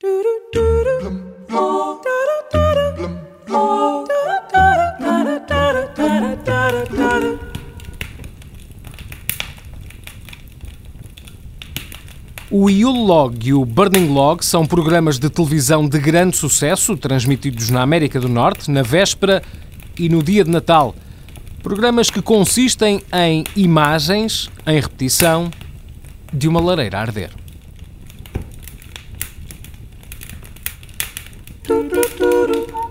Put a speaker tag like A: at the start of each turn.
A: O Yule Log e o Burning Log são programas de televisão de grande sucesso, transmitidos na América do Norte, na véspera e no dia de Natal. Programas que consistem em imagens, em repetição, de uma lareira a arder. do do do do